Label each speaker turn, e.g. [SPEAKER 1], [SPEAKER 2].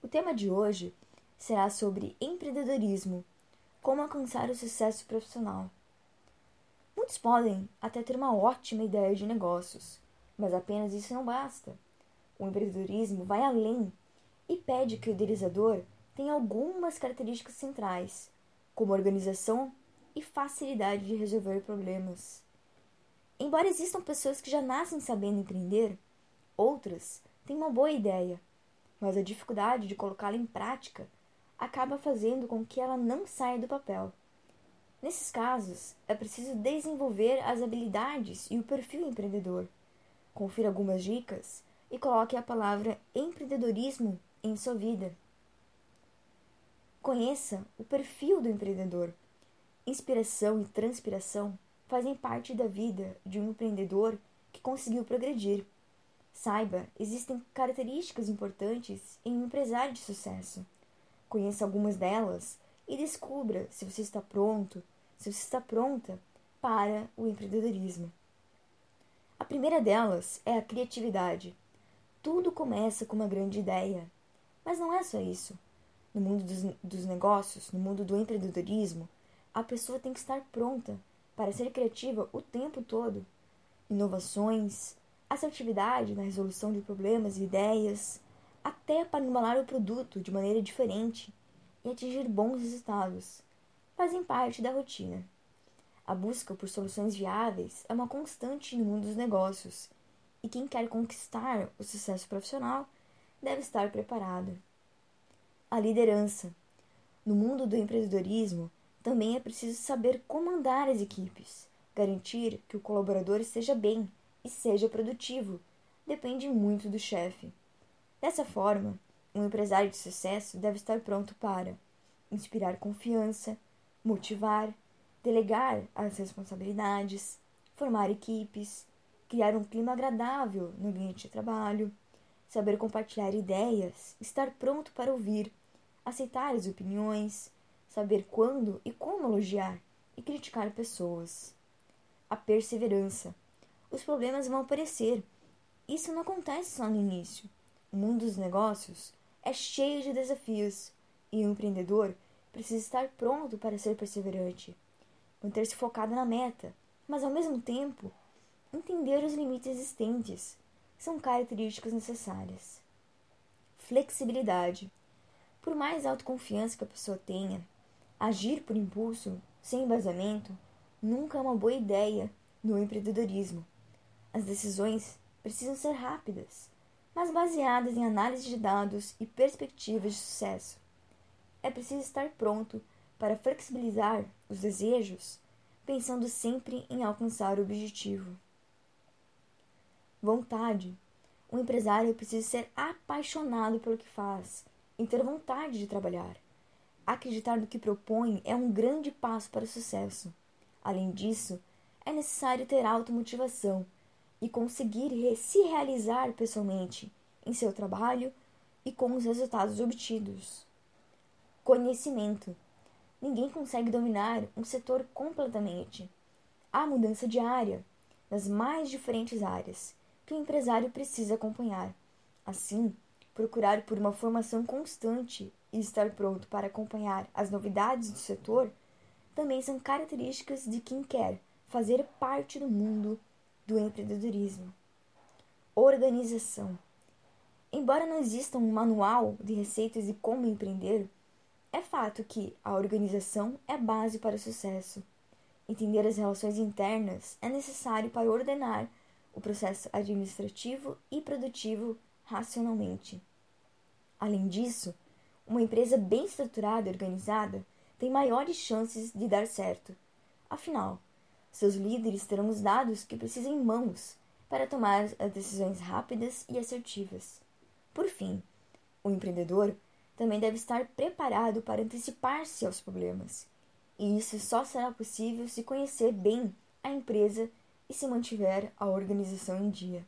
[SPEAKER 1] O tema de hoje será sobre empreendedorismo, como alcançar o sucesso profissional. Muitos podem até ter uma ótima ideia de negócios, mas apenas isso não basta. O empreendedorismo vai além e pede que o idealizador tenha algumas características centrais, como organização e facilidade de resolver problemas. Embora existam pessoas que já nascem sabendo empreender, outras têm uma boa ideia, mas a dificuldade de colocá-la em prática acaba fazendo com que ela não saia do papel. Nesses casos, é preciso desenvolver as habilidades e o perfil empreendedor. Confira algumas dicas e coloque a palavra empreendedorismo em sua vida. Conheça o perfil do empreendedor. Inspiração e transpiração fazem parte da vida de um empreendedor que conseguiu progredir. Saiba, existem características importantes em um empresário de sucesso. Conheça algumas delas e descubra se você está pronto, se você está pronta para o empreendedorismo. A primeira delas é a criatividade. Tudo começa com uma grande ideia. Mas não é só isso. No mundo dos, dos negócios, no mundo do empreendedorismo, a pessoa tem que estar pronta para ser criativa o tempo todo. Inovações, assertividade na resolução de problemas e ideias, até para embalar o produto de maneira diferente e atingir bons resultados, fazem parte da rotina. A busca por soluções viáveis é uma constante no mundo dos negócios, e quem quer conquistar o sucesso profissional deve estar preparado. A liderança. No mundo do empreendedorismo, também é preciso saber comandar as equipes, garantir que o colaborador esteja bem e seja produtivo. Depende muito do chefe. Dessa forma, um empresário de sucesso deve estar pronto para inspirar confiança, motivar, delegar as responsabilidades, formar equipes, criar um clima agradável no ambiente de trabalho, saber compartilhar ideias, estar pronto para ouvir, aceitar as opiniões, saber quando e como elogiar e criticar pessoas. A perseverança. Os problemas vão aparecer. Isso não acontece só no início. O mundo dos negócios é cheio de desafios e o empreendedor precisa estar pronto para ser perseverante, manter-se focado na meta, mas ao mesmo tempo entender os limites existentes são características necessárias. Flexibilidade. Por mais autoconfiança que a pessoa tenha, Agir por impulso, sem embasamento, nunca é uma boa ideia no empreendedorismo. As decisões precisam ser rápidas, mas baseadas em análise de dados e perspectivas de sucesso. É preciso estar pronto para flexibilizar os desejos, pensando sempre em alcançar o objetivo. Vontade. Um empresário precisa ser apaixonado pelo que faz e ter vontade de trabalhar. Acreditar no que propõe é um grande passo para o sucesso. Além disso, é necessário ter automotivação e conseguir se realizar pessoalmente em seu trabalho e com os resultados obtidos. Conhecimento. Ninguém consegue dominar um setor completamente. Há mudança diária nas mais diferentes áreas que o empresário precisa acompanhar. Assim, procurar por uma formação constante e estar pronto para acompanhar as novidades do setor também são características de quem quer fazer parte do mundo do empreendedorismo. Organização. Embora não exista um manual de receitas de como empreender, é fato que a organização é a base para o sucesso. Entender as relações internas é necessário para ordenar o processo administrativo e produtivo racionalmente. Além disso, uma empresa bem estruturada e organizada tem maiores chances de dar certo. Afinal, seus líderes terão os dados que precisam em mãos para tomar as decisões rápidas e assertivas. Por fim, o empreendedor também deve estar preparado para antecipar-se aos problemas. E isso só será possível se conhecer bem a empresa e se mantiver a organização em dia.